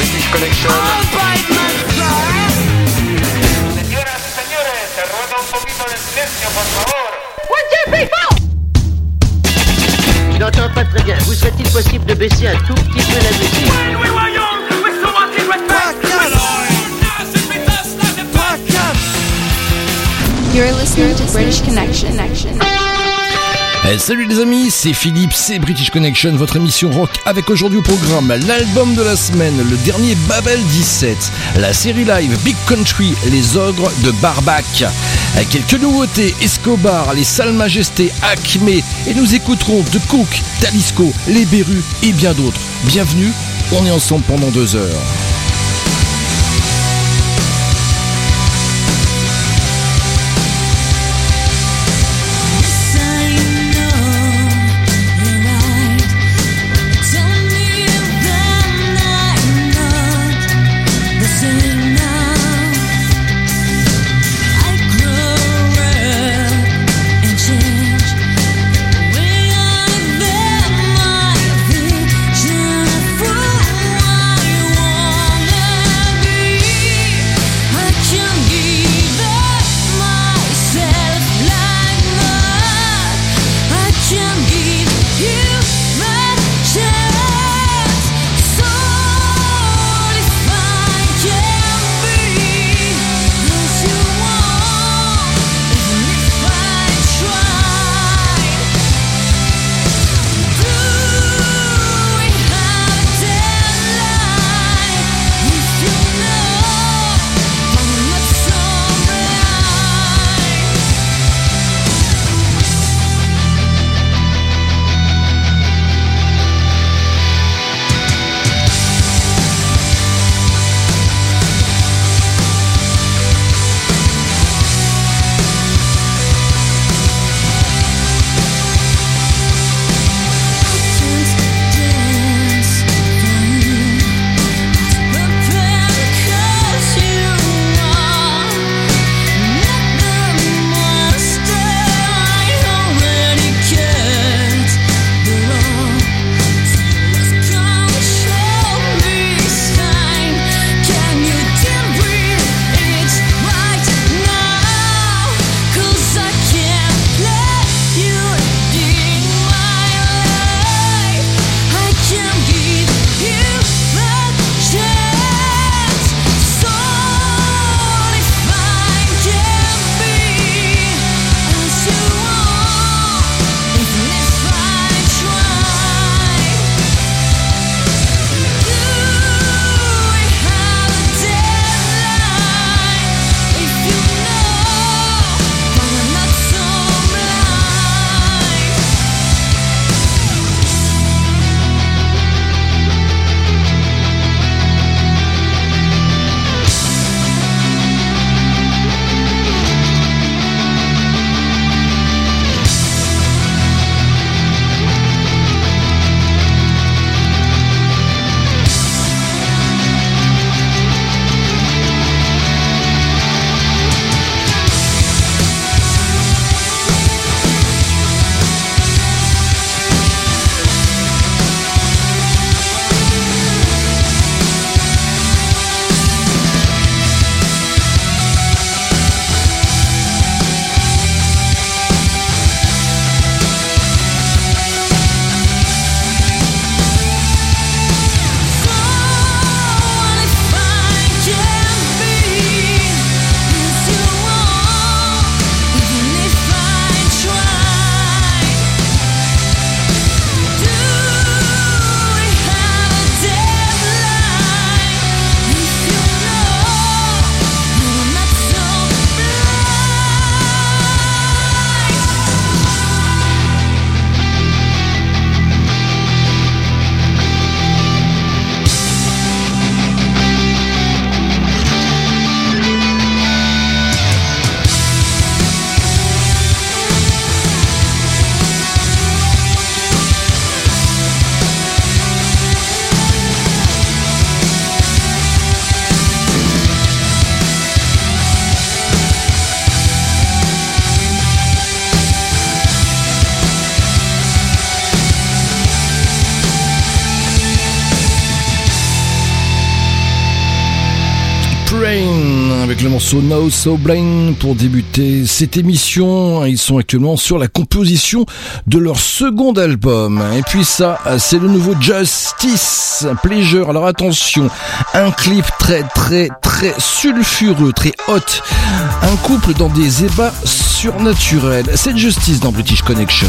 British Connection. Señoras y señores, se ruega un poquito de silencio, por favor. Je n'entends pas très bien. Vous serait-il possible de baisser un tout petit peu la musique You're listening to British Connection. Eh, salut les amis, c'est Philippe, c'est British Connection, votre émission rock avec aujourd'hui au programme l'album de la semaine, le dernier Babel 17, la série live Big Country, les ogres de Barbac. Eh, Quelques nouveautés, Escobar, les salles majestés, Acme, et nous écouterons The Cook, Talisco, Les Berus et bien d'autres. Bienvenue, on est ensemble pendant deux heures. No pour débuter cette émission. Ils sont actuellement sur la composition de leur second album. Et puis ça, c'est le nouveau Justice Pleasure. Alors attention, un clip très très très sulfureux, très hot. Un couple dans des ébats surnaturels. C'est Justice dans British Connection.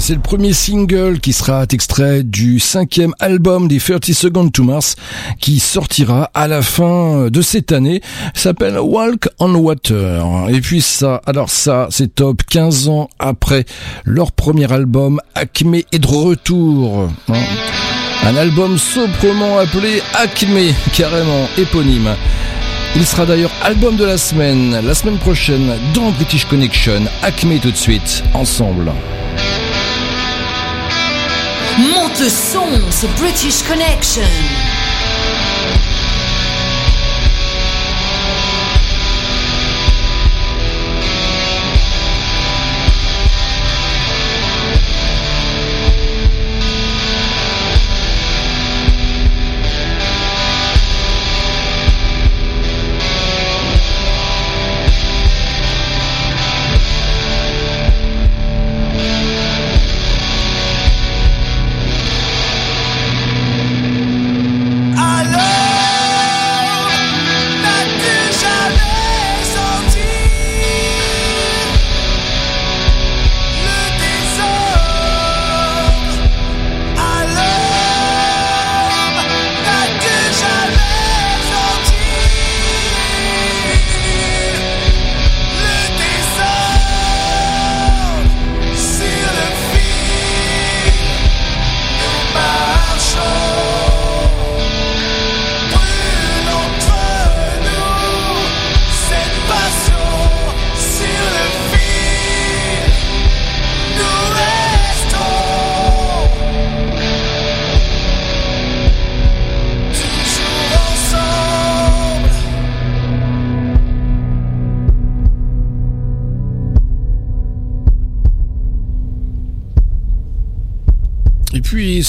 C'est le premier single qui sera extrait du cinquième album des 30 Seconds to Mars qui sortira à la fin de cette année. s'appelle Walk on Water. Et puis ça, alors ça, c'est top 15 ans après leur premier album, Acme est de retour. Un album sobrement appelé Acme, carrément éponyme. Il sera d'ailleurs album de la semaine, la semaine prochaine, dans British Connection. Acme tout de suite, ensemble. Monte son, c'est British Connection.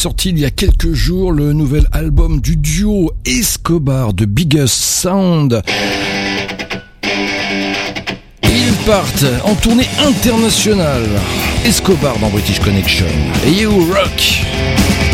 Sorti il y a quelques jours le nouvel album du duo Escobar de Biggest Sound. Ils partent en tournée internationale. Escobar dans British Connection. Et You Rock.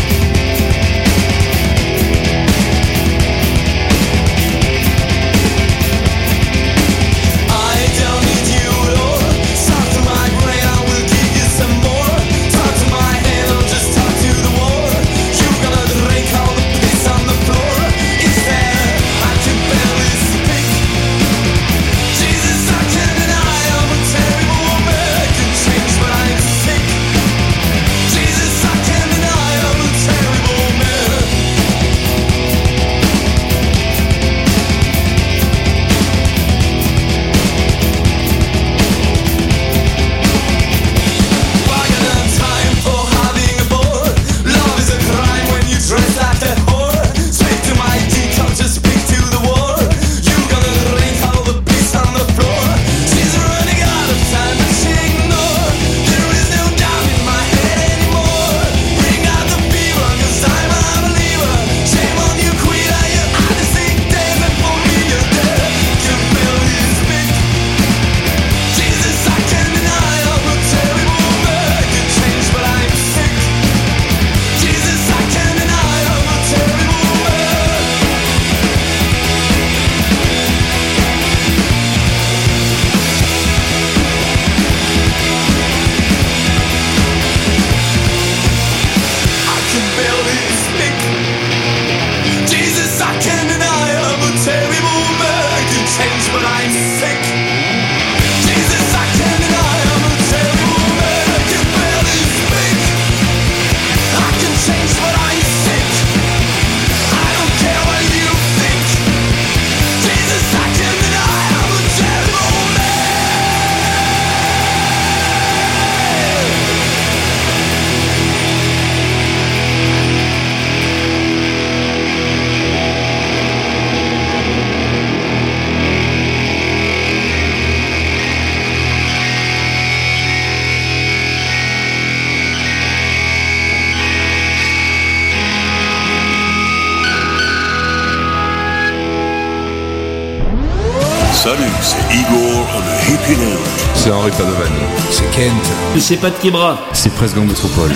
Je sais pas de qui. C'est Presque en Métropole.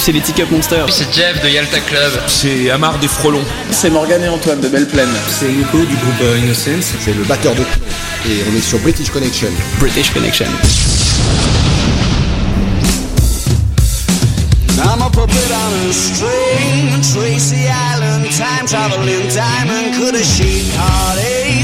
C'est les Ticket Monsters. C'est Jeff de Yalta Club. C'est Amar des Frelons. C'est Morgan et Antoine de Belle Plaine. C'est Nico du groupe euh, Innocence. C'est le batteur de Et on est sur British Connection. British Connection.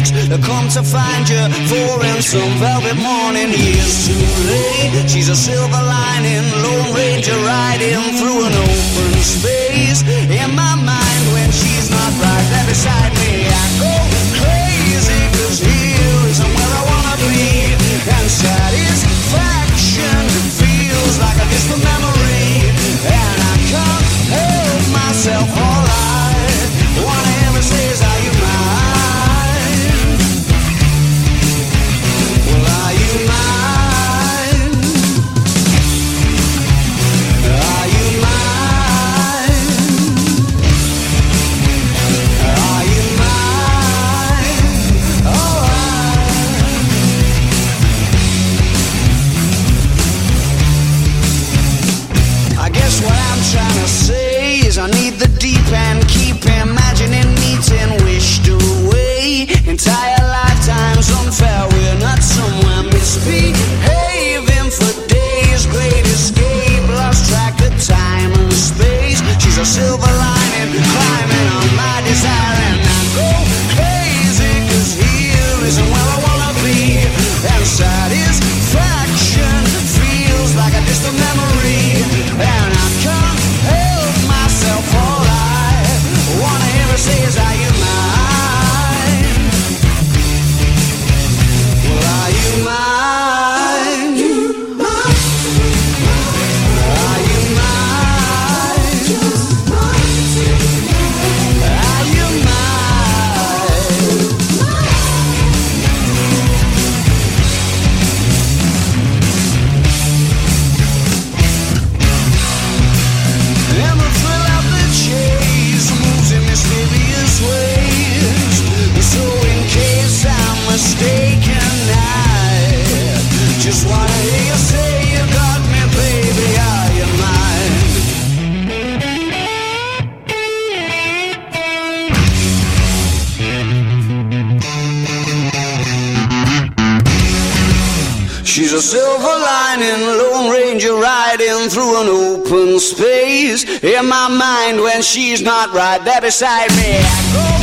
Shaped heartaches. Come to find you for in some velvet morning. Years too late. She's a silver lining, Lone Ranger riding through an open space. In my mind, when she's not right there beside me, I go crazy. Cause here isn't where I wanna be. And satisfaction feels like a distant memory. And I can't help myself space. In my mind, when she's not right there beside me,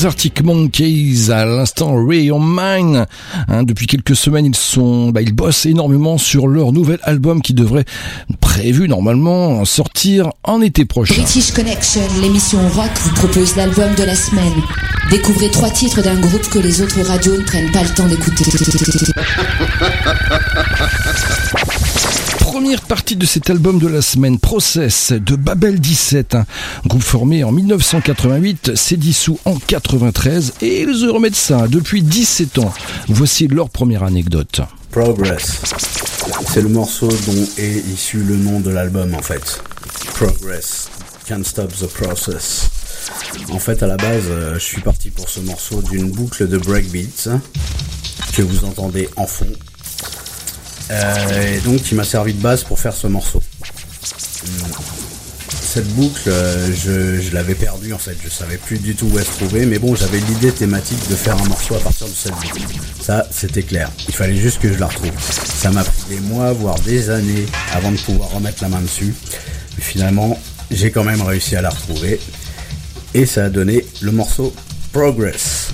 Les Arctic Monkeys, à l'instant Ray on Mine. Hein, depuis quelques semaines, ils sont, bah, ils bossent énormément sur leur nouvel album qui devrait, prévu normalement, sortir en été prochain. British Connection, l'émission rock vous propose l'album de la semaine. Découvrez trois titres d'un groupe que les autres radios ne prennent pas le temps d'écouter. Première partie de cet album de la semaine, Process de Babel 17, un groupe formé en 1988, s'est dissous en 93 et ils remettent ça depuis 17 ans. Voici leur première anecdote. Progress. C'est le morceau dont est issu le nom de l'album en fait. Progress. Can't stop the process. En fait, à la base, euh, je suis parti pour ce morceau d'une boucle de breakbeats que vous entendez en fond. Euh, et donc, qui m'a servi de base pour faire ce morceau. Hum. Cette boucle, euh, je, je l'avais perdue en fait, je savais plus du tout où elle se trouvait, mais bon, j'avais l'idée thématique de faire un morceau à partir de cette boucle. Ça, c'était clair. Il fallait juste que je la retrouve. Ça m'a pris des mois, voire des années, avant de pouvoir remettre la main dessus. Mais finalement, j'ai quand même réussi à la retrouver. Et ça a donné le morceau Progress.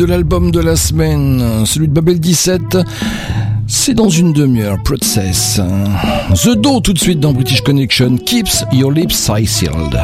de l'album de la semaine, celui de Babel 17. C'est dans une demi-heure, Process. The Do tout de suite dans British Connection, Keeps Your Lips High Sealed.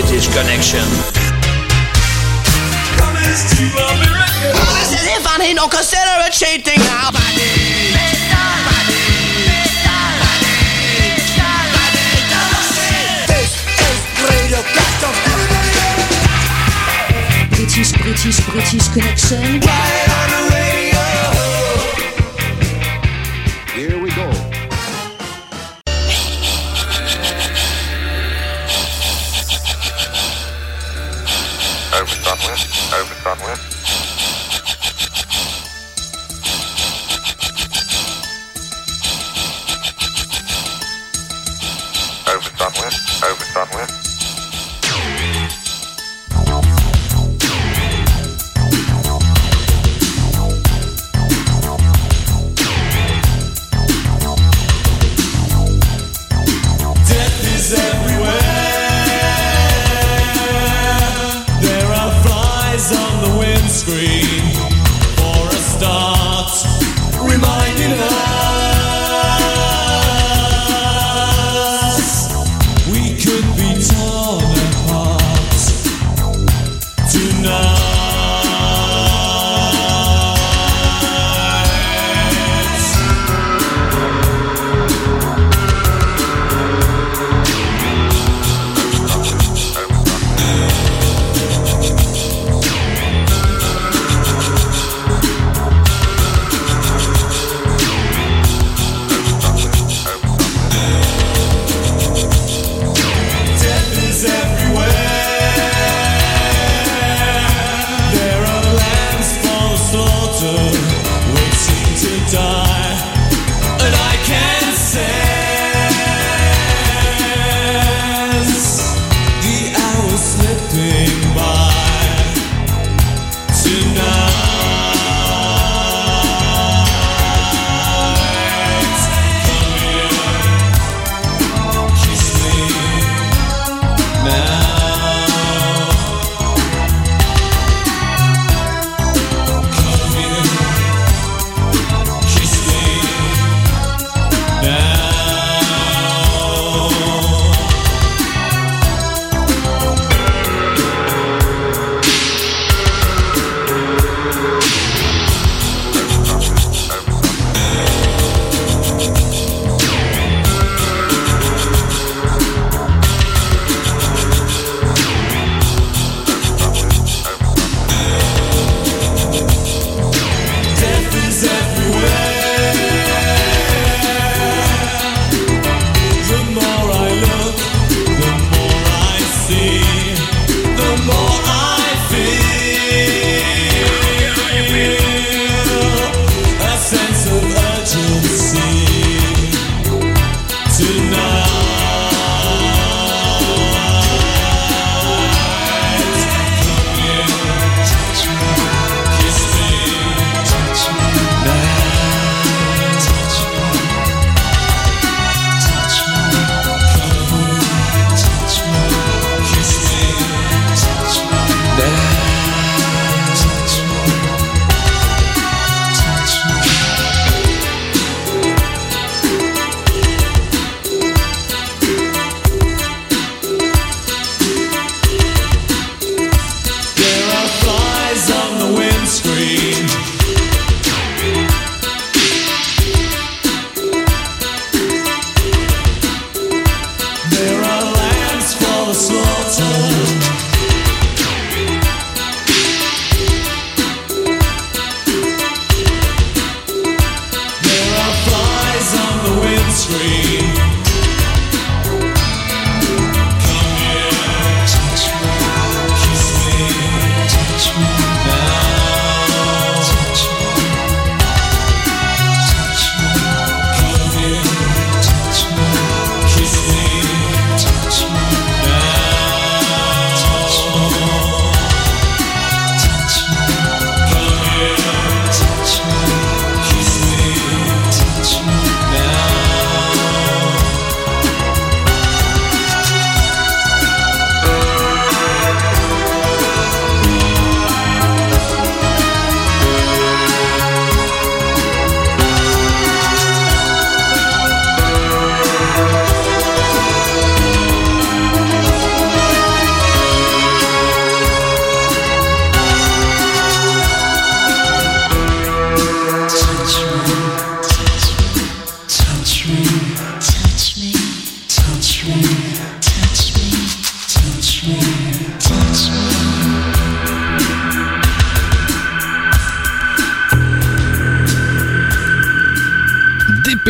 British Connection. If cheating British, British, British Connection. Right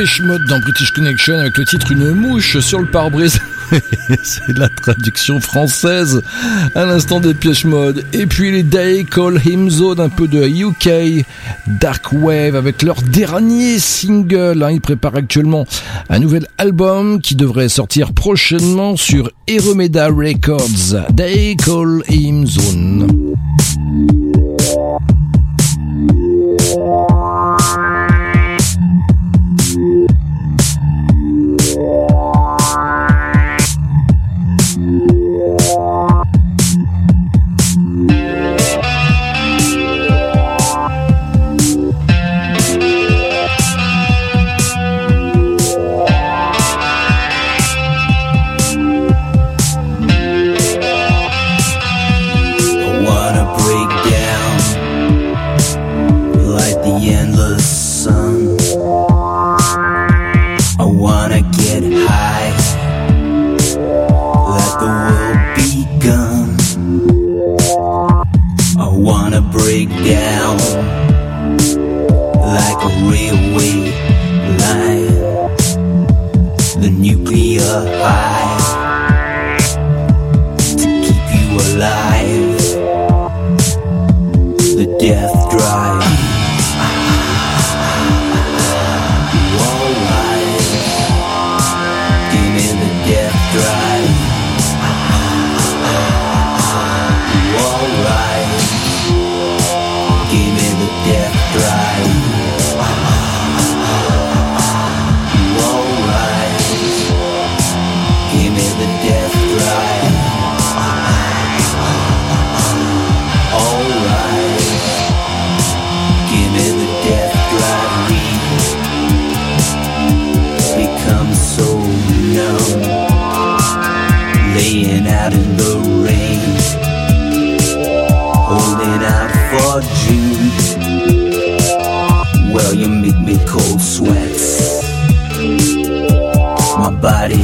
Dépêche Mode dans British Connection avec le titre Une mouche sur le pare-brise. c'est la traduction française. À l'instant des pièges mode. Et puis les Day Call Him Zone, un peu de UK Dark Wave avec leur dernier single. Hein. Ils préparent actuellement un nouvel album qui devrait sortir prochainement sur Eromeda Records. Day Call Him Zone.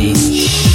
Peace.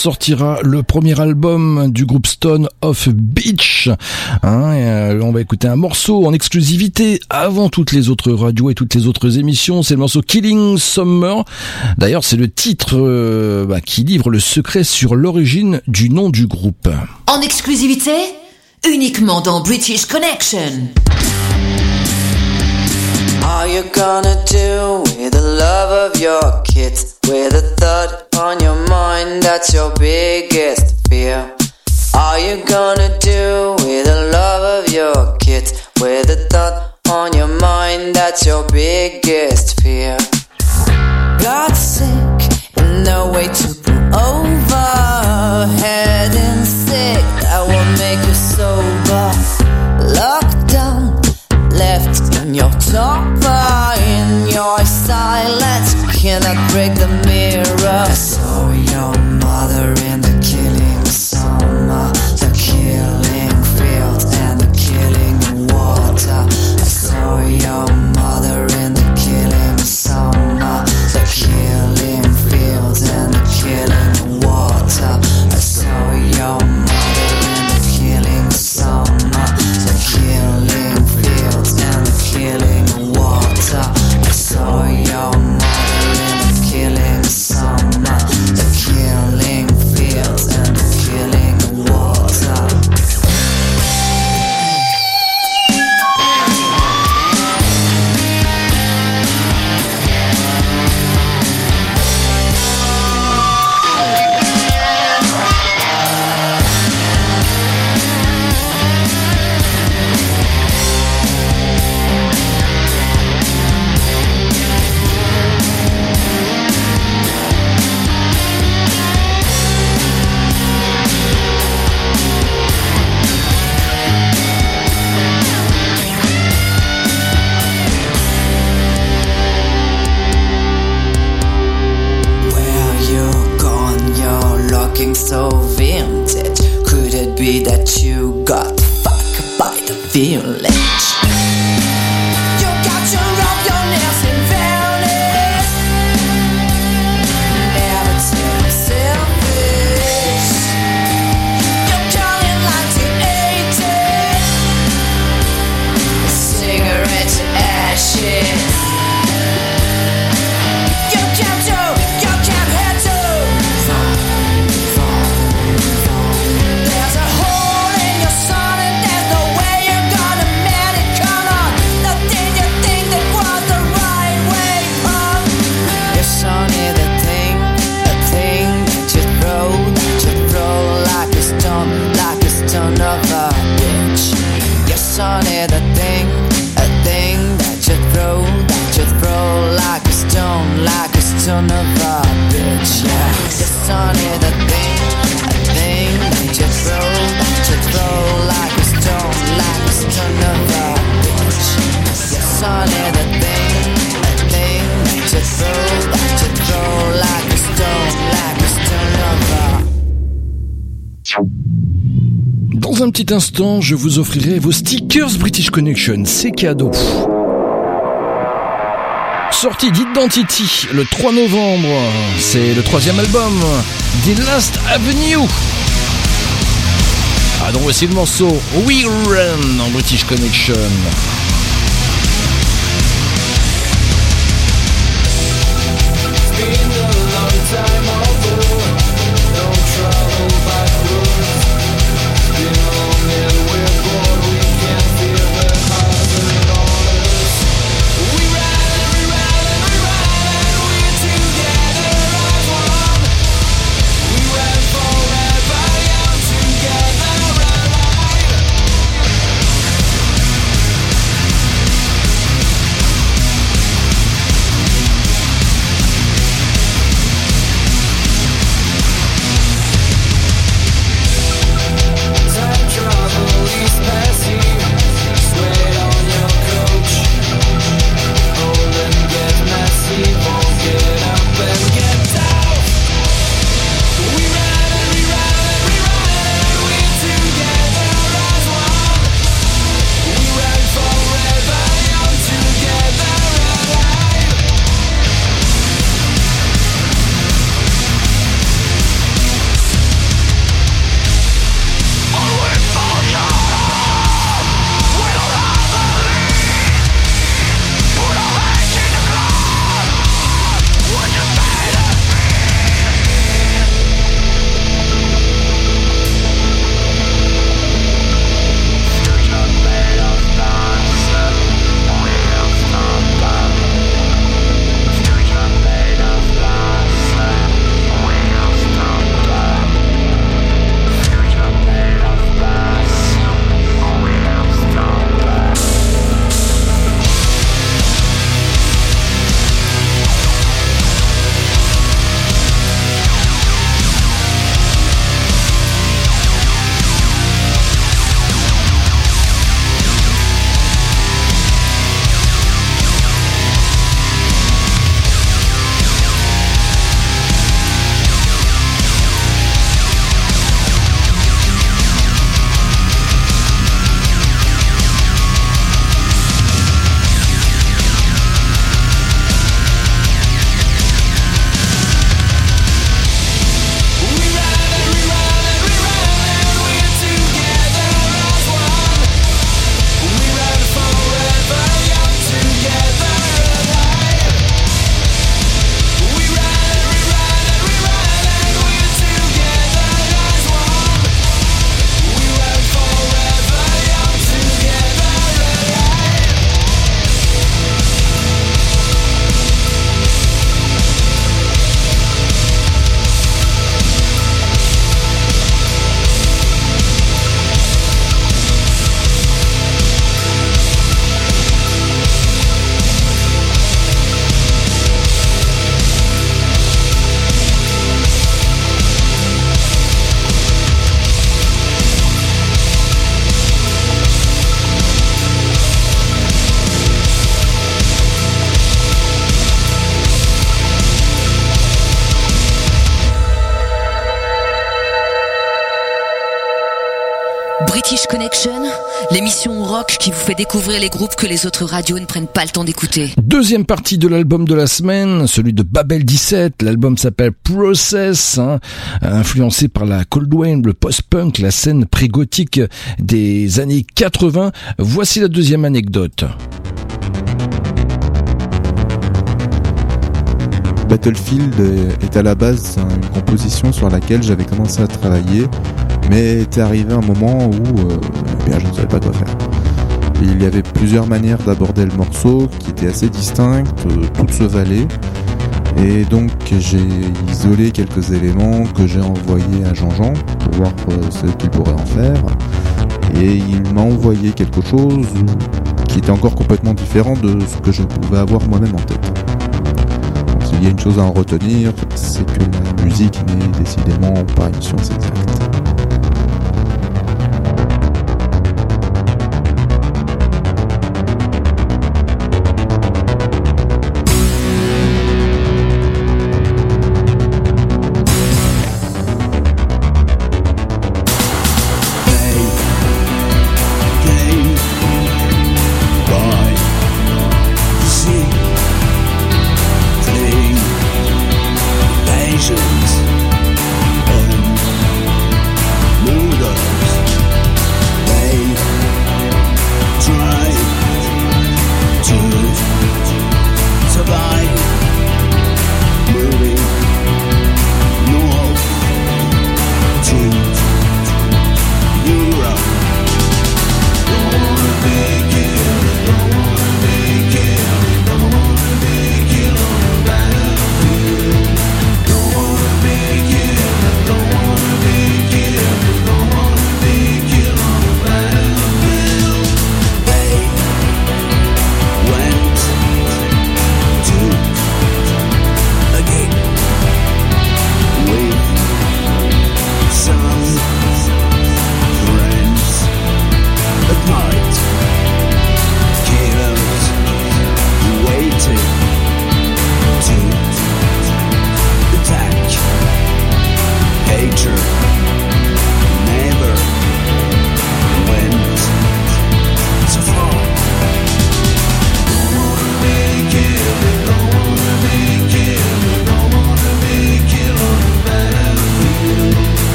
Sortira le premier album du groupe Stone of Beach. Hein, euh, on va écouter un morceau en exclusivité avant toutes les autres radios et toutes les autres émissions. C'est le morceau Killing Summer. D'ailleurs, c'est le titre euh, bah, qui livre le secret sur l'origine du nom du groupe. En exclusivité Uniquement dans British Connection. Are you gonna do with the love of your kids? With a thought on your mind that's your biggest fear? Are you gonna do with the love of your kids? With a thought on your mind that's your biggest fear? Got sick and no way to pull over. Heading sick, that will make you sober. Locked down, left in your topper, in your silence. Cannot break the mirror. I saw your mother in the killing je vous offrirai vos stickers British Connection, c'est cadeau. Sortie d'Identity le 3 novembre, c'est le troisième album des Last Avenue. Ah donc voici le morceau We Run en British Connection. Découvrir les groupes que les autres radios ne prennent pas le temps d'écouter. Deuxième partie de l'album de la semaine, celui de Babel 17. L'album s'appelle Process, hein, influencé par la cold wave, le post-punk, la scène pré-gothique des années 80. Voici la deuxième anecdote. Battlefield est à la base une composition sur laquelle j'avais commencé à travailler, mais était arrivé un moment où euh, eh bien, je ne savais pas quoi faire. Il y avait plusieurs manières d'aborder le morceau qui étaient assez distinctes, euh, toutes se valaient. Et donc j'ai isolé quelques éléments que j'ai envoyés à Jean-Jean pour voir euh, ce qu'il pourrait en faire. Et il m'a envoyé quelque chose qui était encore complètement différent de ce que je pouvais avoir moi-même en tête. S'il y a une chose à en retenir, c'est que la musique n'est décidément pas une science exacte.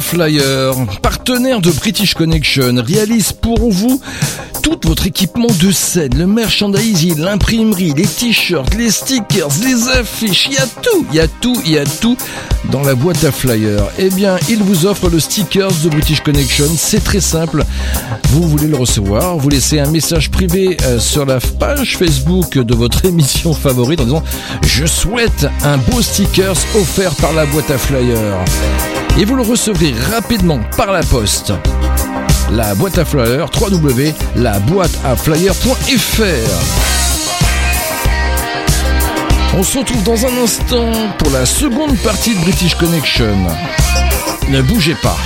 flyer partenaire de British Connection, réalise pour vous tout votre équipement de scène, le merchandising, l'imprimerie, les t-shirts, les stickers, les affiches, il y a tout, il y a tout, il y a tout dans la boîte à flyers. Eh bien, il vous offre le stickers de British Connection, c'est très simple vous voulez le recevoir, vous laissez un message privé euh, sur la page Facebook de votre émission favorite en disant Je souhaite un beau stickers offert par la boîte à flyers. Et vous le recevrez rapidement par la poste. La boîte à flyers, www.laboîteaflyers.fr. On se retrouve dans un instant pour la seconde partie de British Connection. Ne bougez pas.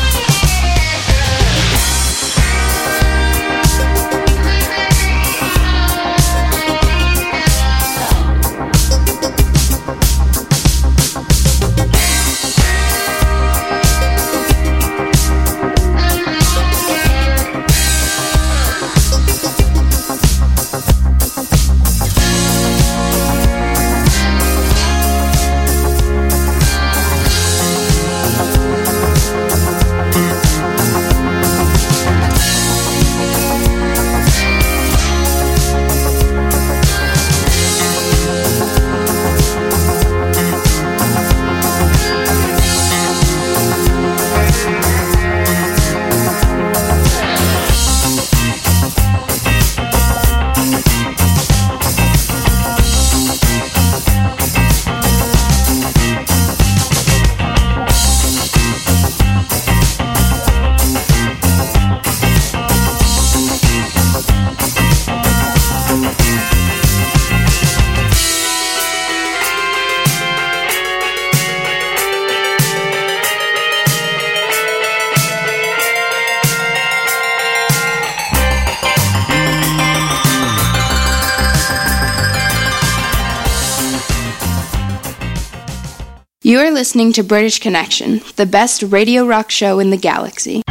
You are listening to British Connection, the best radio rock show in the galaxy.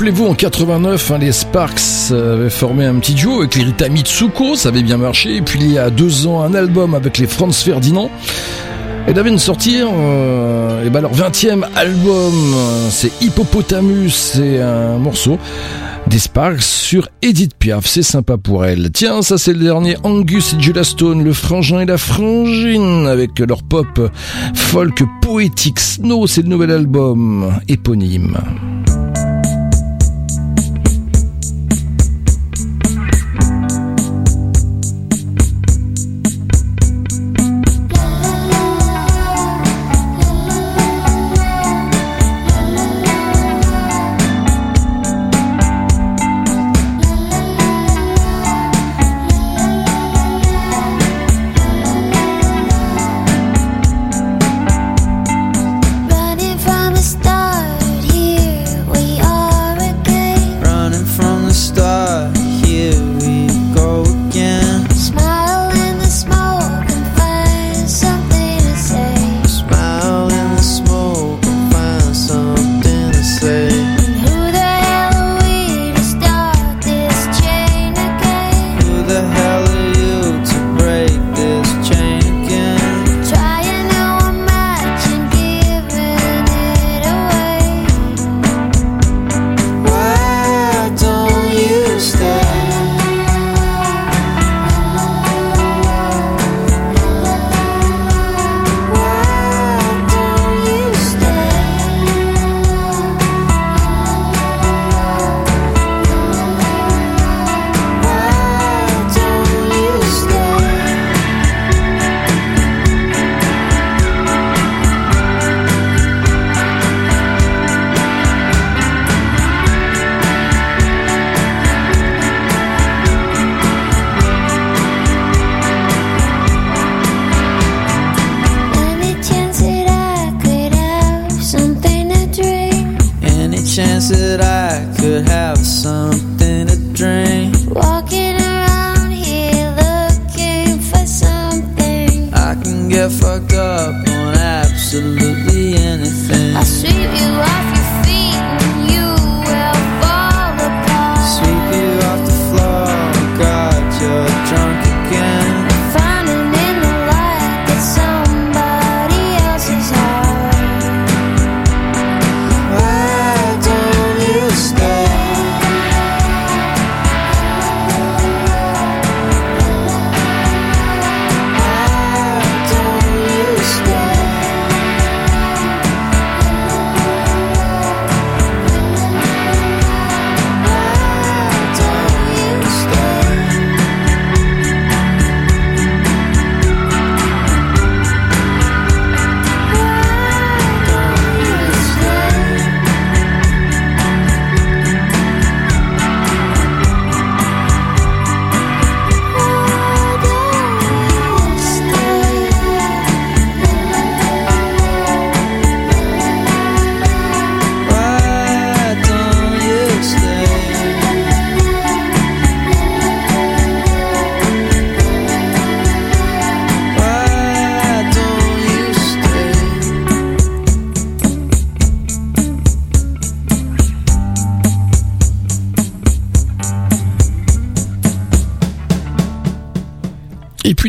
Rappelez-vous, en 89, hein, les Sparks euh, avaient formé un petit duo avec les Rita Mitsuko, ça avait bien marché. Et puis il y a deux ans, un album avec les Franz Ferdinand. Et là de sortir et ben leur 20e album, euh, c'est Hippopotamus, c'est un morceau des Sparks sur Edith Piaf, c'est sympa pour elle. Tiens, ça c'est le dernier Angus et Julia Stone, le frangin et la frangine avec leur pop folk poétique Snow, c'est le nouvel album éponyme.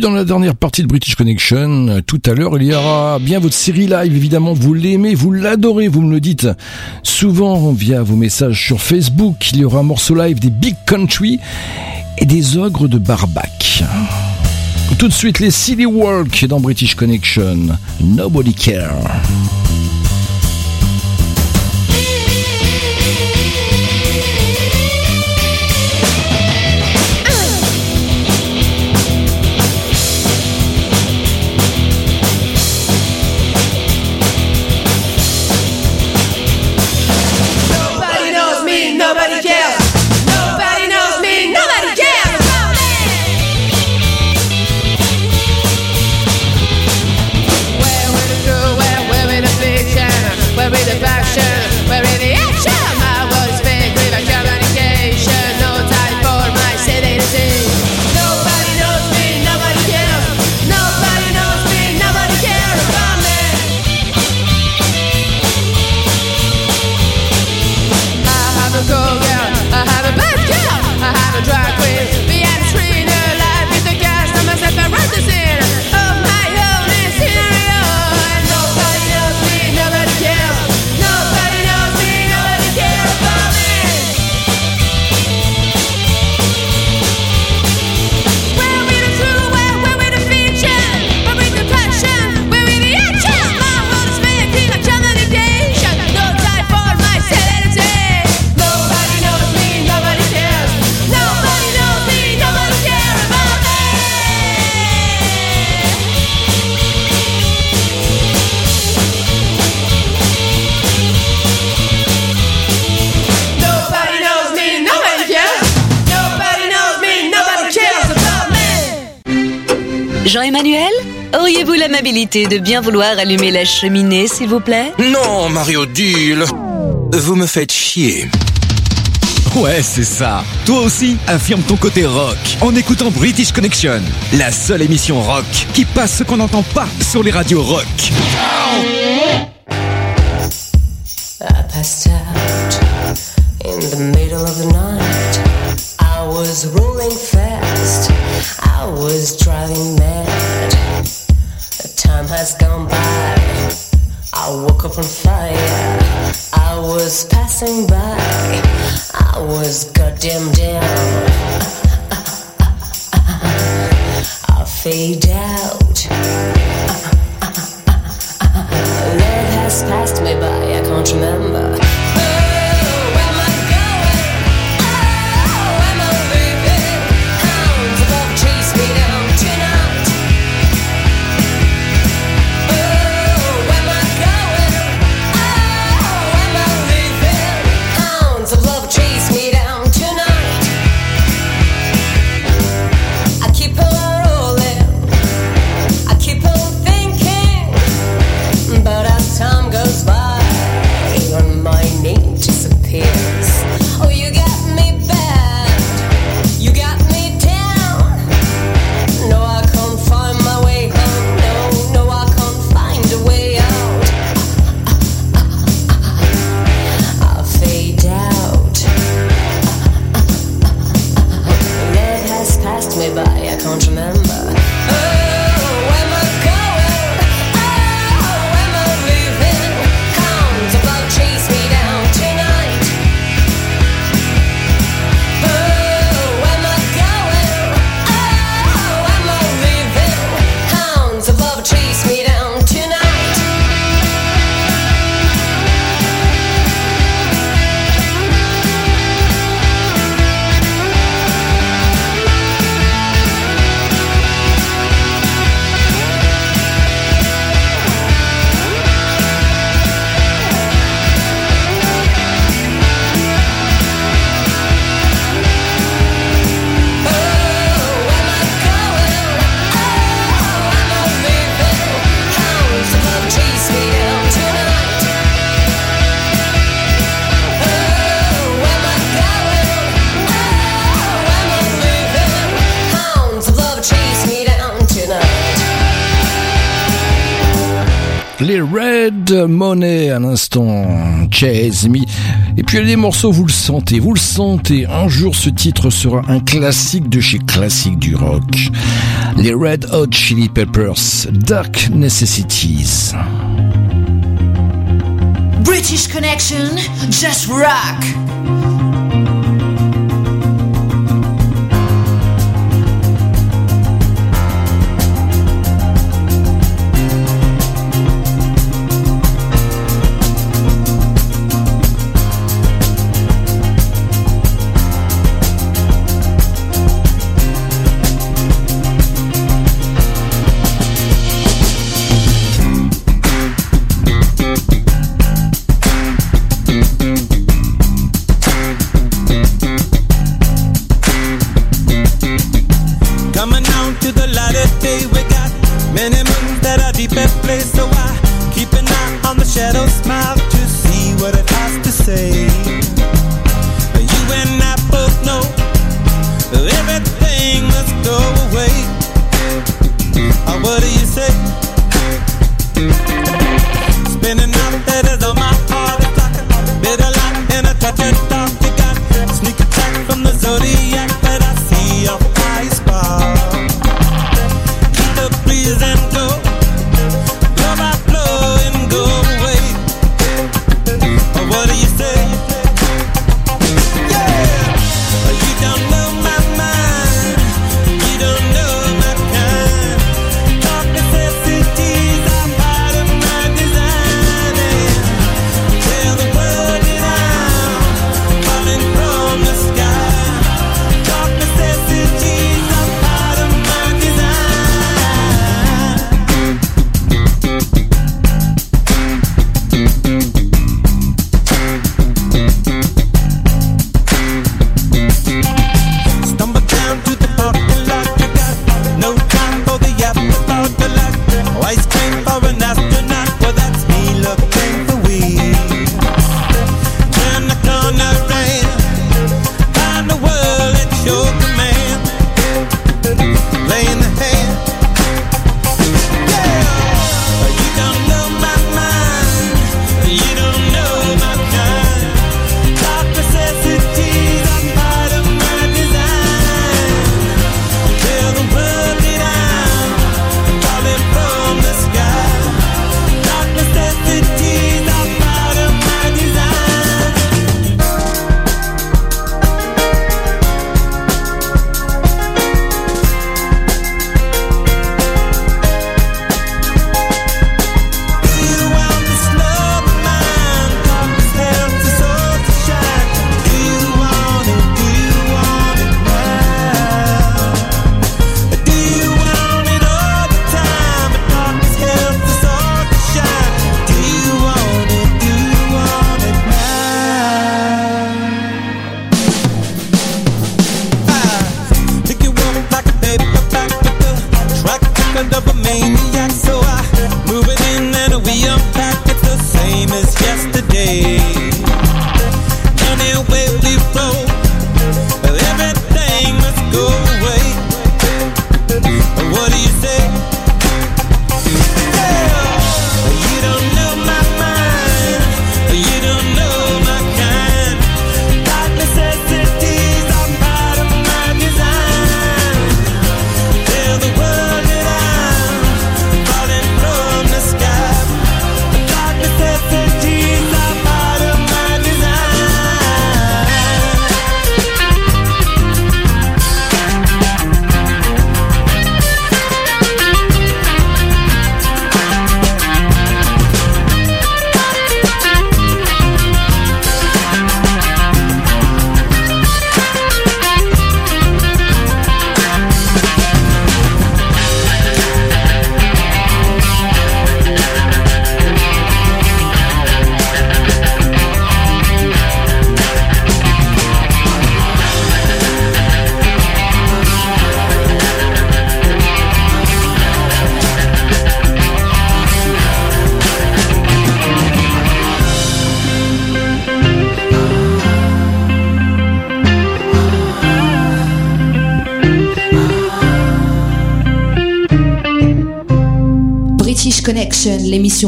dans la dernière partie de British Connection, euh, tout à l'heure, il y aura bien votre série live, évidemment, vous l'aimez, vous l'adorez, vous me le dites souvent via vos messages sur Facebook, il y aura un morceau live des Big Country et des ogres de Barbac. Tout de suite, les Silly Work dans British Connection. Nobody Care. de bien vouloir allumer la cheminée, s'il vous plaît Non, Mario Deal Vous me faites chier. Ouais, c'est ça. Toi aussi, affirme ton côté rock en écoutant British Connection, la seule émission rock qui passe ce qu'on n'entend pas sur les radios rock. was passing by. I was goddamn down. I fade out. Monet à l'instant, Chase Me. Et puis les morceaux, vous le sentez, vous le sentez. Un jour, ce titre sera un classique de chez classique du rock. Les Red Hot Chili Peppers, Dark Necessities. British Connection, just rock.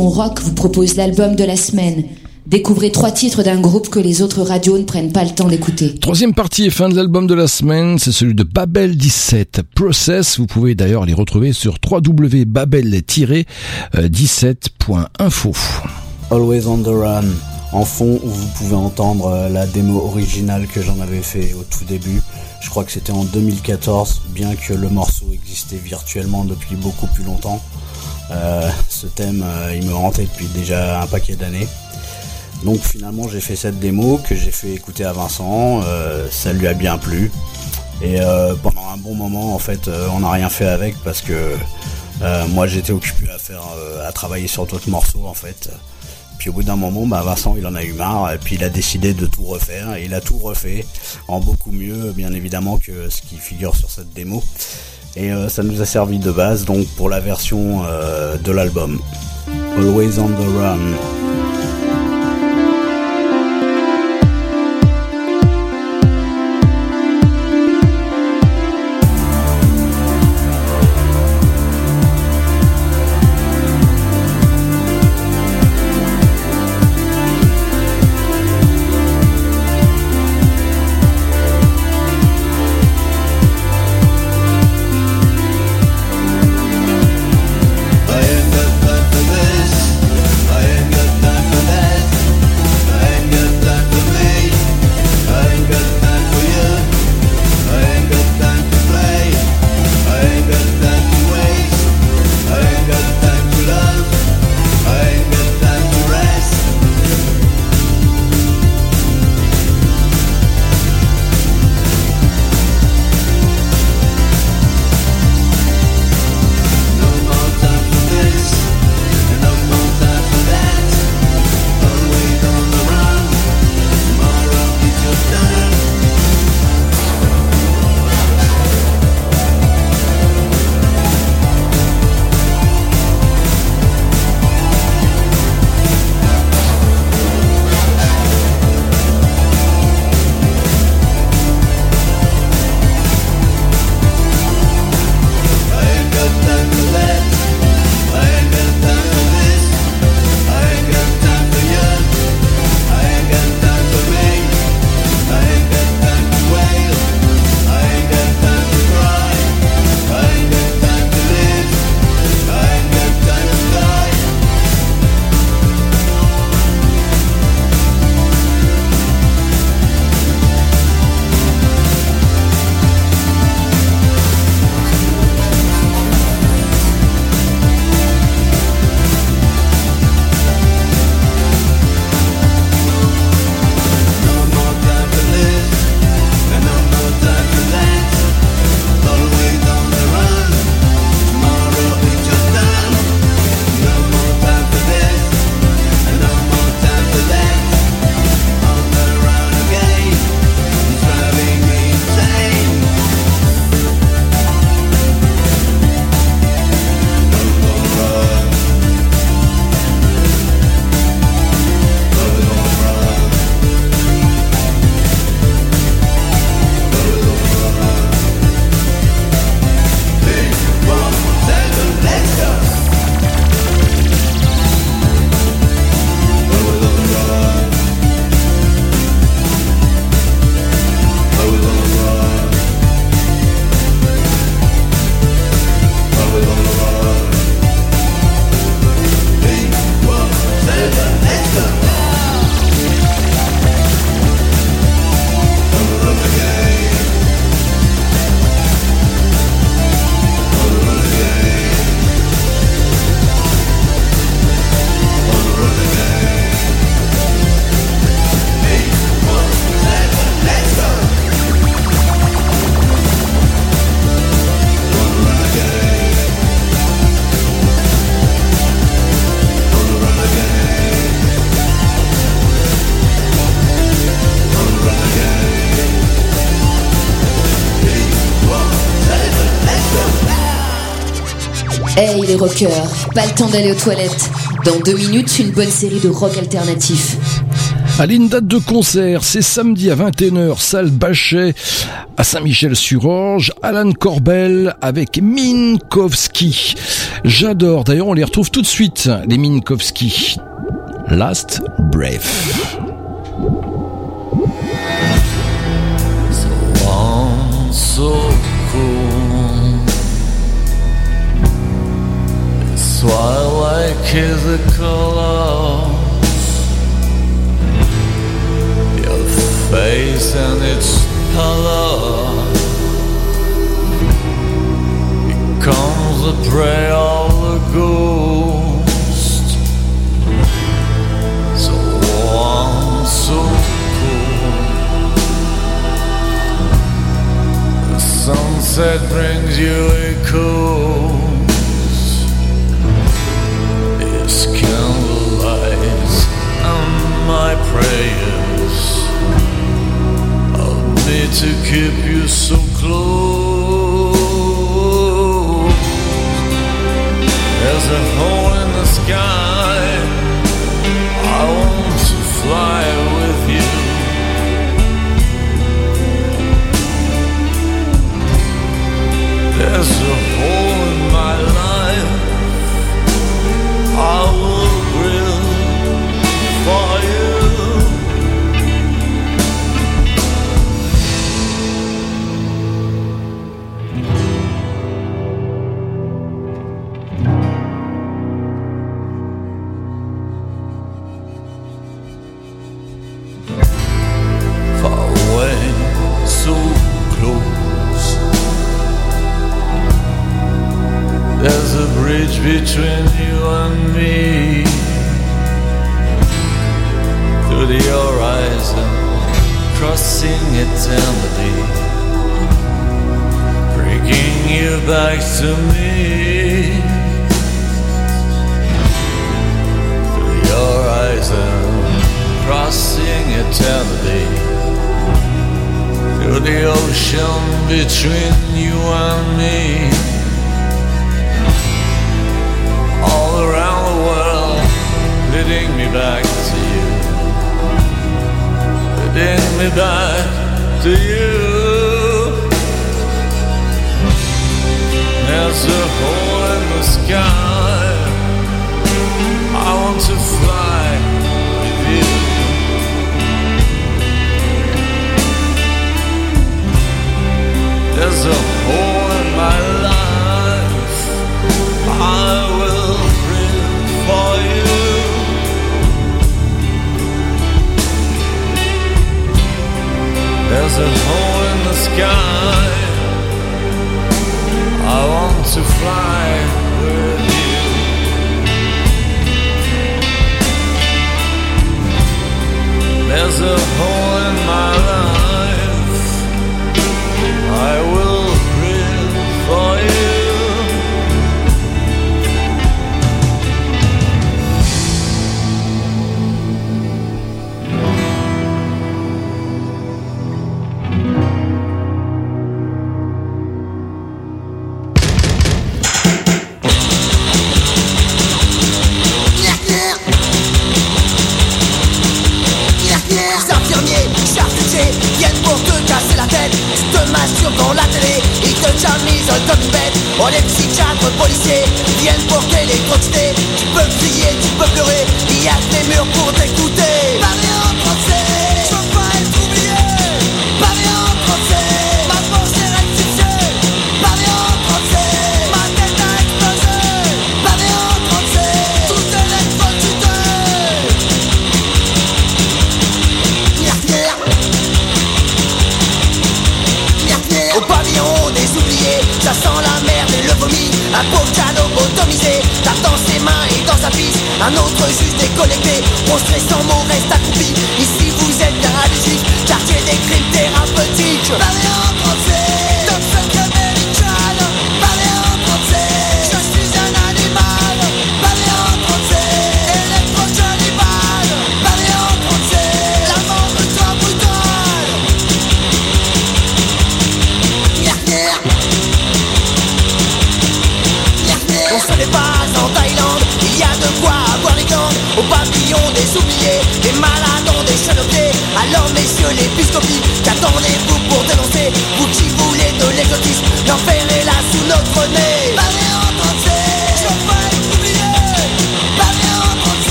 Rock vous propose l'album de la semaine. Découvrez trois titres d'un groupe que les autres radios ne prennent pas le temps d'écouter. Troisième partie et fin de l'album de la semaine, c'est celui de Babel 17 Process. Vous pouvez d'ailleurs les retrouver sur www.babel-17.info. Always on the Run. En fond, vous pouvez entendre euh, la démo originale que j'en avais fait au tout début. Je crois que c'était en 2014, bien que le morceau existait virtuellement depuis beaucoup plus longtemps. Euh, ce thème, euh, il me hantait depuis déjà un paquet d'années. Donc finalement, j'ai fait cette démo que j'ai fait écouter à Vincent. euh, ça lui a bien plu. Et pendant un bon moment, en fait, on n'a rien fait avec parce que moi, j'étais occupé à faire, à travailler sur d'autres morceaux, en fait. Puis au bout d'un moment, bah, Vincent, il en a eu marre, et puis il a décidé de tout refaire, et il a tout refait, en beaucoup mieux, bien évidemment, que ce qui figure sur cette démo. Et euh, ça nous a servi de base, donc, pour la version euh, de l'album. Always on the Run. pas le temps d'aller aux toilettes. Dans deux minutes, une bonne série de rock alternatif. Allez, une date de concert, c'est samedi à 21h, salle Bachet, à Saint-Michel-sur-Orge, Alan Corbel avec Minkowski. J'adore, d'ailleurs on les retrouve tout de suite, les Minkowski. Last Breath. Twilight is a color. Your face and its color becomes the prey of the ghost. So warm, so cool. The sunset brings you a cool. prayers of me to keep you so close. There's a hole in the sky. I want to fly with you. There's a hole in my life. I will grill.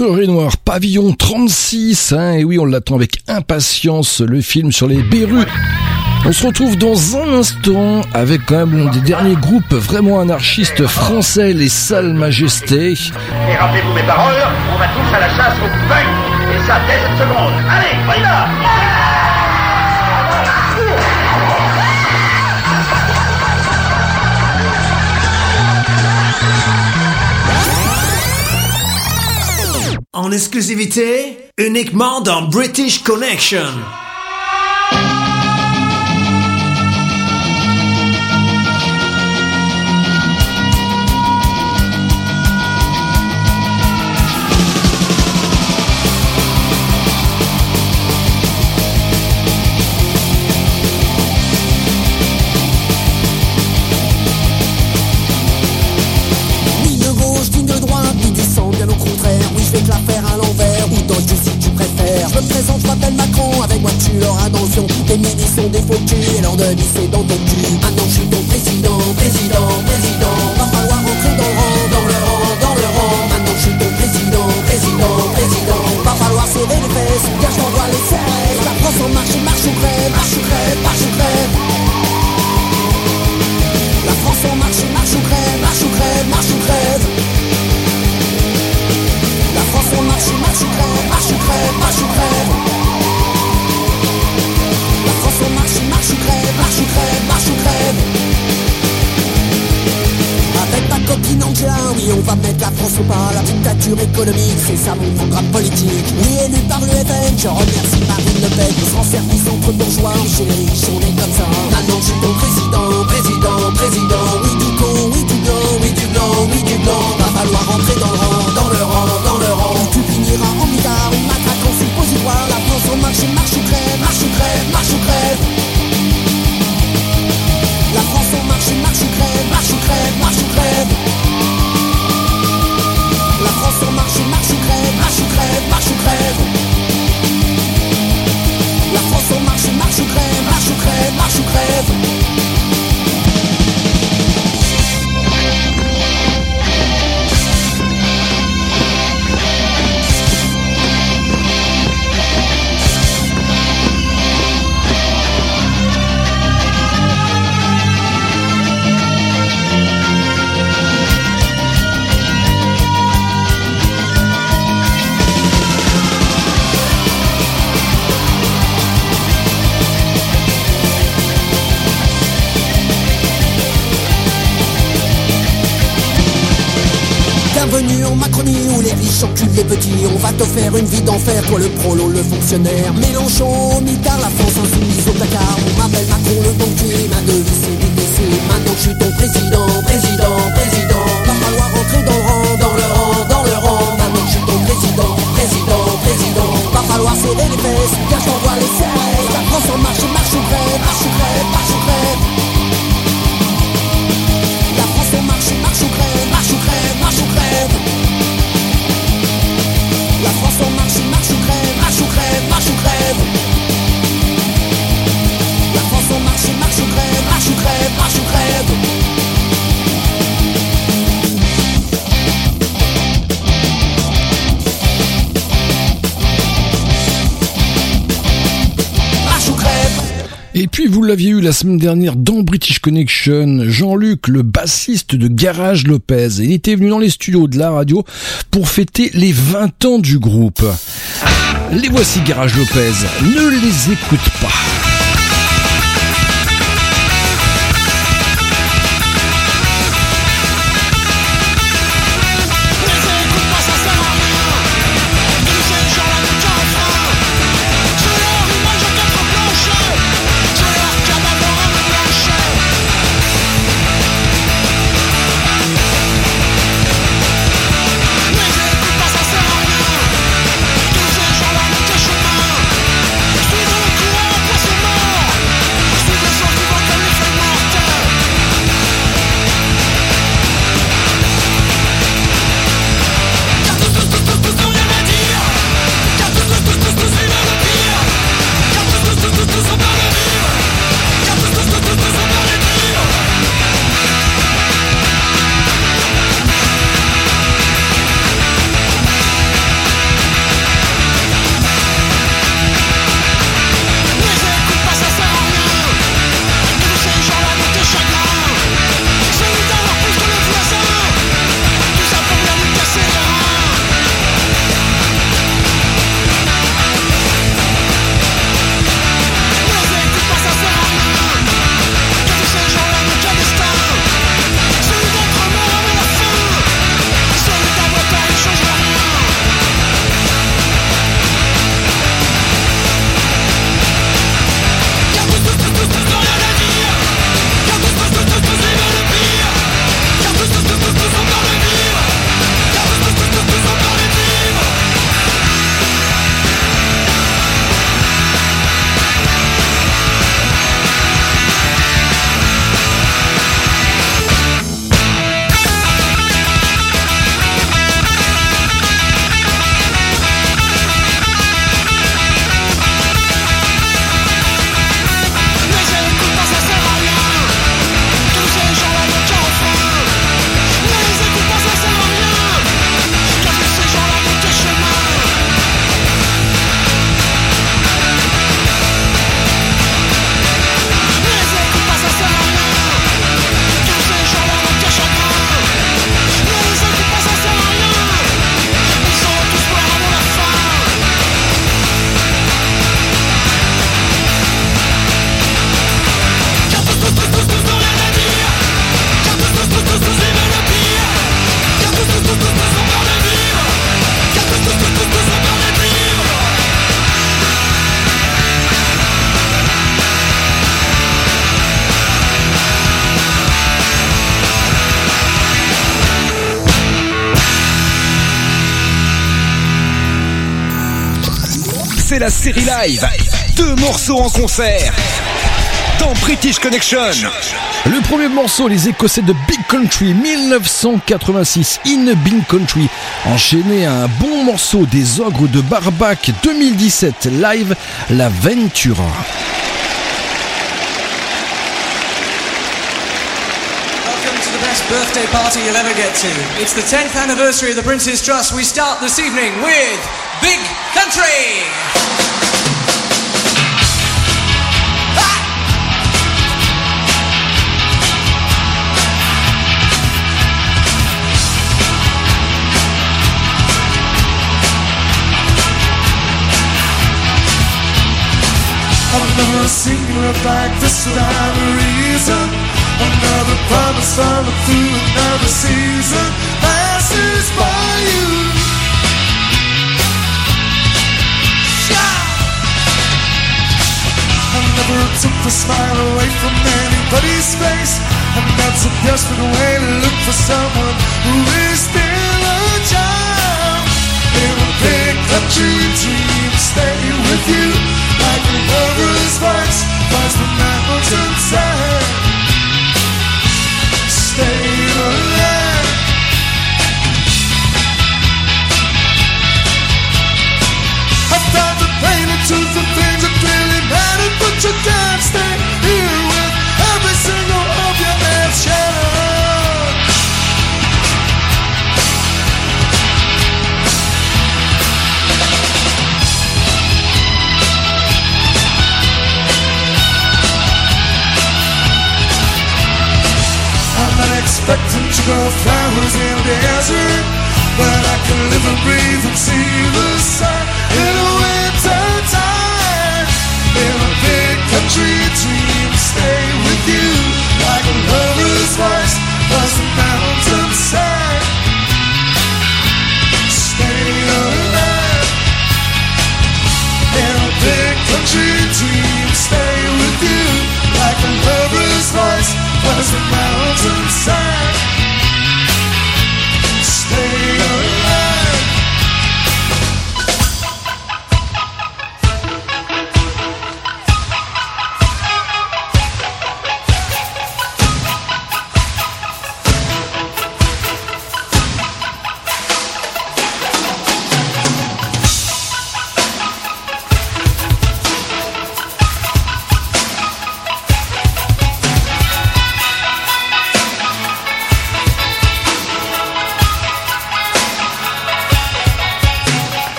Berrurés Noirs, pavillon 36, hein, et oui, on l'attend avec impatience, le film sur les Berus. On se retrouve dans un instant avec quand même l'un des derniers groupes vraiment anarchistes français, les Salles Majestés. En exclusivité, uniquement dans British Connection. Attention. Tes munitions des faux culs, et leur de c'est dans ton cul. Maintenant je suis ton président, président, président. Va falloir rentrer dans le rang, dans le rang, dans le rang. Maintenant je suis ton président, président, président. Va falloir serrer les fesses, car je t'envoie les CRS. La France en marche, marche ou crève, marche ou crève, marche ou crève. La France en marche, marche ou crève, marche ou crève, marche ou crève. La France en marche, marche ou crève, marche oui on va mettre la France au pas. La dictature économique, c'est ça mon programme politique. Oui élu par le FN, je remercie Marine Le Pen Sans service entre bourgeois, chez les riches on est comme ça. Maintenant je suis ton président, président, président. Oui du con, oui du blanc, oui du blanc, oui du blanc. Va falloir rentrer dans le rang, dans le rang, dans le rang. Ou tu finiras en mitard, une matraque en suppositoire. La France en marche, marche ou crève, marche ou crève, marche ou crève la France en marche, marche ou crève, marche ou crève, marche ou crève. En marche, marche ou crève, marche ou crève, marche ou crève. La France en marche, marche ou crève, marche ou crève, marche ou crève. Riches enculent les petits. On va te faire une vie d'enfer, toi le prolo, le fonctionnaire. Mélenchon, mitard, la France insoumise. Au placard On m'appelle Macron le banquier, ma devise c'est l'IDC Maintenant je suis ton président, président, président. Va falloir rentrer dans le rang, dans le rang, dans le rang. Maintenant je suis ton président, président, président. Va falloir serrer les fesses, car je t'envoie les CRS La France en marche, marche ou crève, marche ou crève, marche ou crève marche au grève. L'aviez eu la semaine dernière dans British Connection, Jean-Luc, le bassiste de Garage Lopez. Il était venu dans les studios de la radio pour fêter les 20 ans du groupe. Les voici Garage Lopez. Ne les écoute pas. Série live. Deux morceaux en concert. Dans British Connection. Le premier morceau, les Écossais de Big Country 1986, In Big Country, enchaîné à un bon morceau des Ogres de Barbac 2017 live, La Ventura. Welcome to the best birthday party you'll ever get to. It's the 10th anniversary of the Prince's Trust. We start this evening with Big Country. You look like this without a reason. Another promise followed through another season passes by you. I never took the smile away from anybody's face, and that's a desperate way to look for someone who is still a child. In a big country dream, stay with you like a lover's vice, finds the mountainside. Stay alive. I've tried to paint it to the things that really matter, but you can't stay here with every single of your head shattered. Of flowers in the desert, but I can live and breathe and see the sun in a winter time. In a big country dream, stay with you like a lover's voice across the sand Stay alive in a big country dream, stay with you like a lover's voice across the mountain.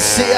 Se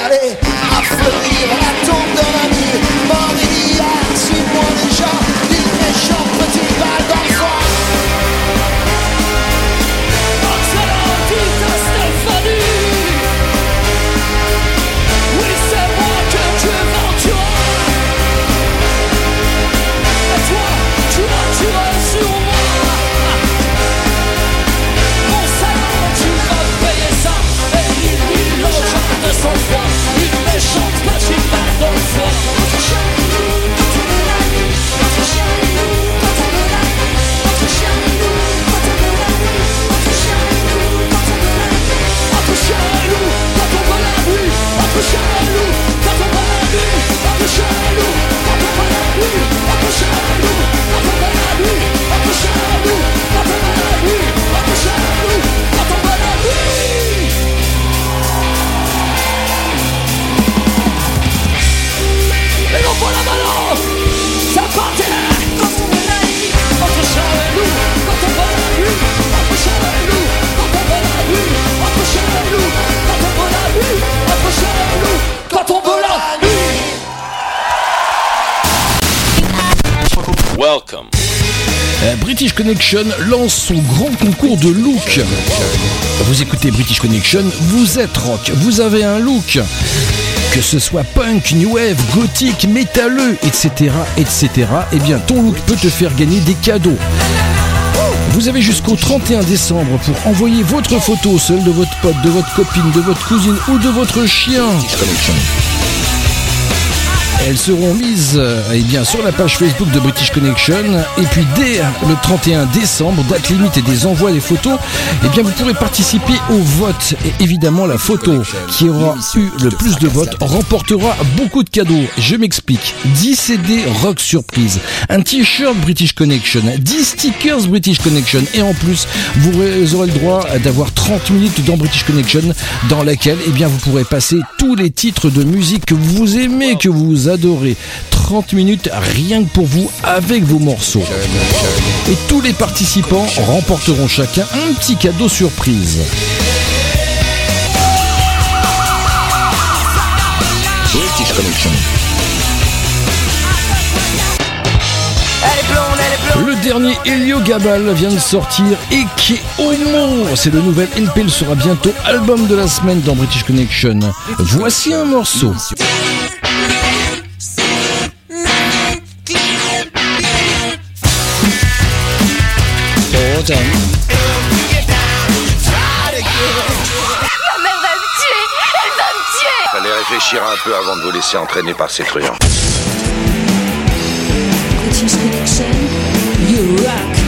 British Connection lance son grand concours de look. Vous écoutez British Connection, vous êtes rock, vous avez un look. Que ce soit punk, new wave, gothique, métalleux, etc., etc., eh bien ton look peut te faire gagner des cadeaux. Vous avez jusqu'au 31 décembre pour envoyer votre photo, celle de votre pote, de votre copine, de votre cousine ou de votre chien. Elles seront mises euh, eh sur la page Facebook de British Connection. Et puis dès le 31 décembre, date limite et des envois des photos, eh bien, vous pourrez participer au vote. Et évidemment, la photo qui aura eu le plus de votes remportera beaucoup de cadeaux. Je m'explique. 10 CD Rock Surprise, un t-shirt British Connection, 10 stickers British Connection. Et en plus, vous aurez le droit d'avoir 30 minutes dans British Connection dans laquelle eh bien, vous pourrez passer tous les titres de musique que vous aimez, que vous adorez. 30 minutes rien que pour vous avec vos morceaux. Et tous les participants remporteront chacun un petit cadeau surprise. British Connection. Le dernier Helio Gabal vient de sortir et qui est homo. C'est le nouvel LP, il sera bientôt album de la semaine dans British Connection. Voici un morceau. Ma mère va me tuer Elle va me tuer Fallait réfléchir un peu avant de vous laisser entraîner par ces truands. British Connection, You Rock.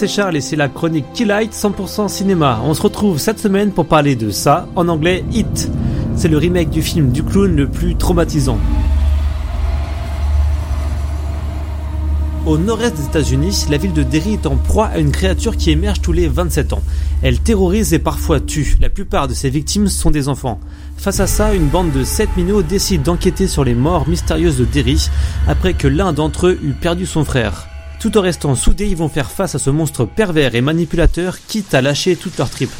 C'est Charles et c'est la chronique Keylight 100% cinéma. On se retrouve cette semaine pour parler de ça, en anglais Hit. C'est le remake du film du clown le plus traumatisant. Au nord-est des États-Unis, la ville de Derry est en proie à une créature qui émerge tous les 27 ans. Elle terrorise et parfois tue. La plupart de ses victimes sont des enfants. Face à ça, une bande de 7 minots décide d'enquêter sur les morts mystérieuses de Derry après que l'un d'entre eux eut perdu son frère. Tout en restant soudés, ils vont faire face à ce monstre pervers et manipulateur, quitte à lâcher toutes leurs tripes.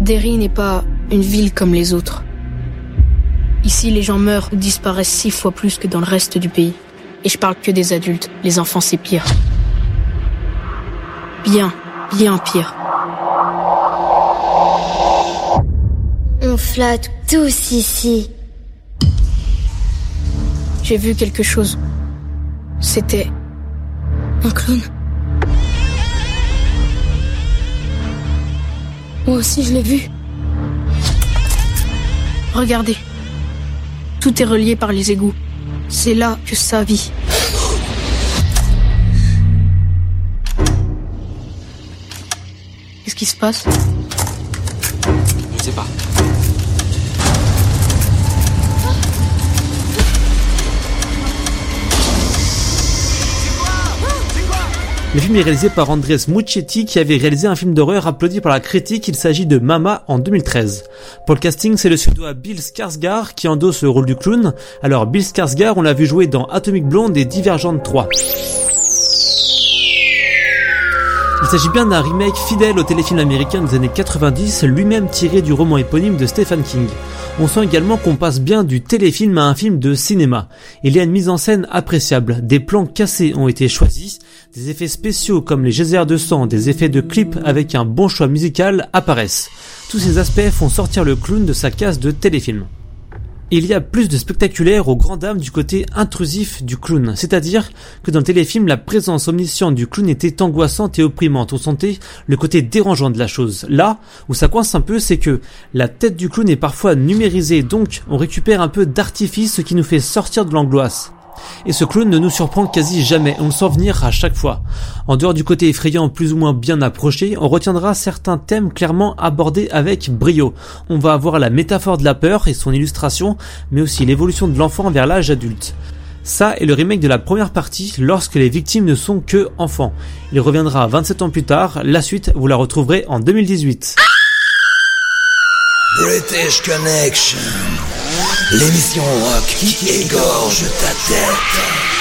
Derry n'est pas une ville comme les autres. Ici, les gens meurent ou disparaissent six fois plus que dans le reste du pays. Et je parle que des adultes. Les enfants, c'est pire. Bien, bien pire. Tous ici. J'ai vu quelque chose. C'était un clown. Moi aussi, je l'ai vu. Regardez. Tout est relié par les égouts. C'est là que ça vit. Qu'est-ce qui se passe? Je sais pas. Le film est réalisé par Andres Muccietti qui avait réalisé un film d'horreur applaudi par la critique, il s'agit de Mama en 2013. Pour le casting, c'est le suédois Bill Skarsgård qui endosse le rôle du clown. Alors Bill Skarsgård, on l'a vu jouer dans Atomic Blonde et Divergente 3. Il s'agit bien d'un remake fidèle au téléfilm américain des années 90, lui-même tiré du roman éponyme de Stephen King. On sent également qu'on passe bien du téléfilm à un film de cinéma. Il y a une mise en scène appréciable, des plans cassés ont été choisis, des effets spéciaux comme les geysers de sang, des effets de clip avec un bon choix musical apparaissent. Tous ces aspects font sortir le clown de sa case de téléfilm. Il y a plus de spectaculaire aux grandes dames du côté intrusif du clown, c'est-à-dire que dans le téléfilm, la présence omnisciente du clown était angoissante et opprimante. On sentait le côté dérangeant de la chose. Là, où ça coince un peu, c'est que la tête du clown est parfois numérisée, donc on récupère un peu d'artifice, ce qui nous fait sortir de l'angoisse. Et ce clown ne nous surprend quasi jamais, on le sent venir à chaque fois. En dehors du côté effrayant plus ou moins bien approché, on retiendra certains thèmes clairement abordés avec brio. On va avoir la métaphore de la peur et son illustration, mais aussi l'évolution de l'enfant vers l'âge adulte. Ça est le remake de la première partie lorsque les victimes ne sont que enfants. Il reviendra 27 ans plus tard, la suite vous la retrouverez en 2018. British Connection. L'émission rock qui égorge ta tête.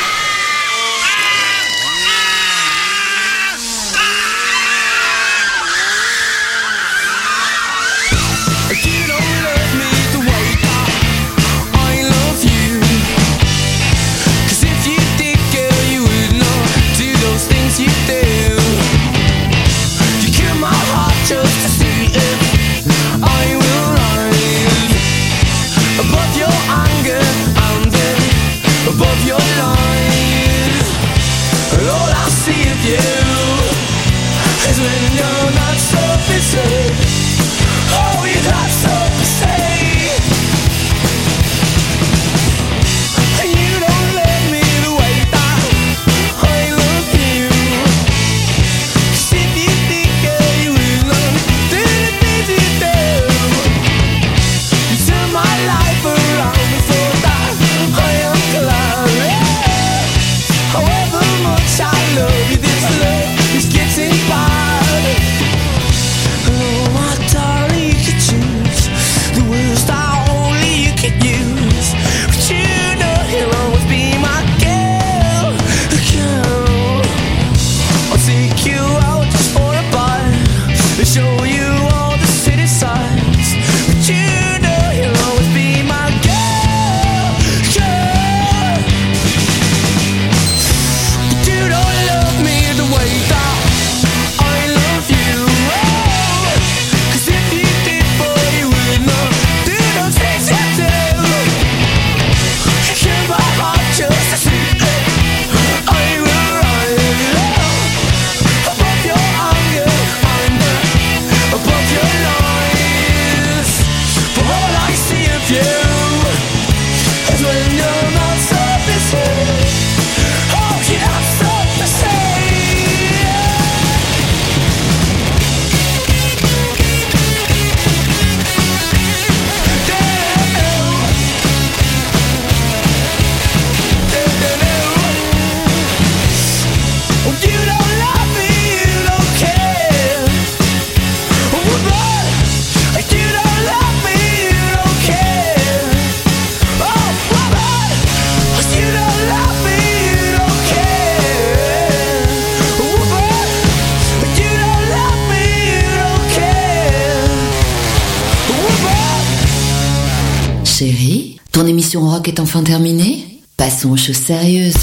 Enfin terminée Passons aux choses sérieuses.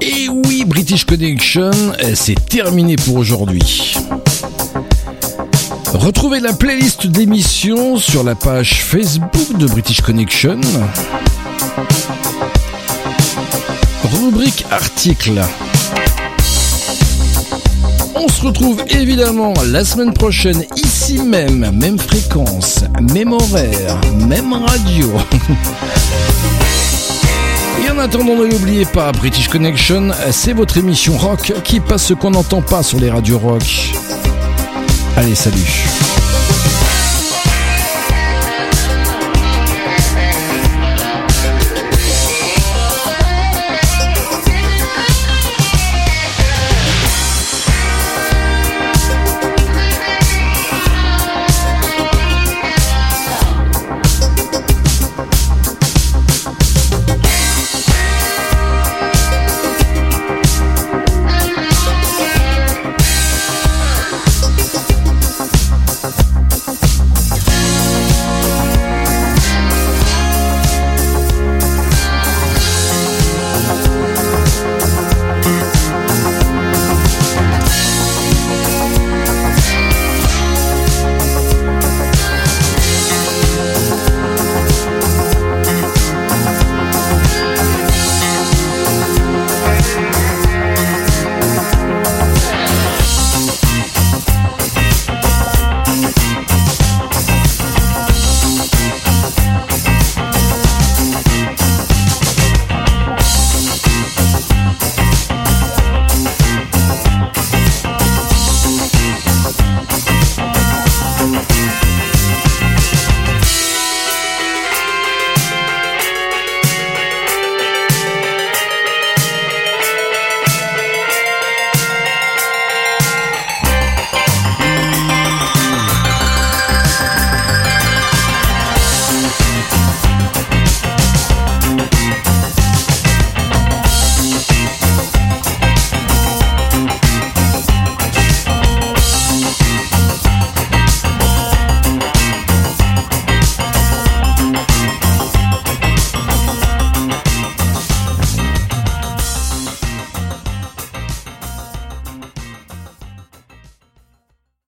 Et oui, British Connection, euh, c'est terminé pour aujourd'hui. Retrouvez la playlist d'émissions sur la page Facebook de British Connection. Rubrique article. On se retrouve évidemment la semaine prochaine ici même, même fréquence, même horaire, même radio. Et en attendant, ne l'oubliez pas, British Connection, c'est votre émission rock qui passe ce qu'on n'entend pas sur les radios rock. Allez, salut.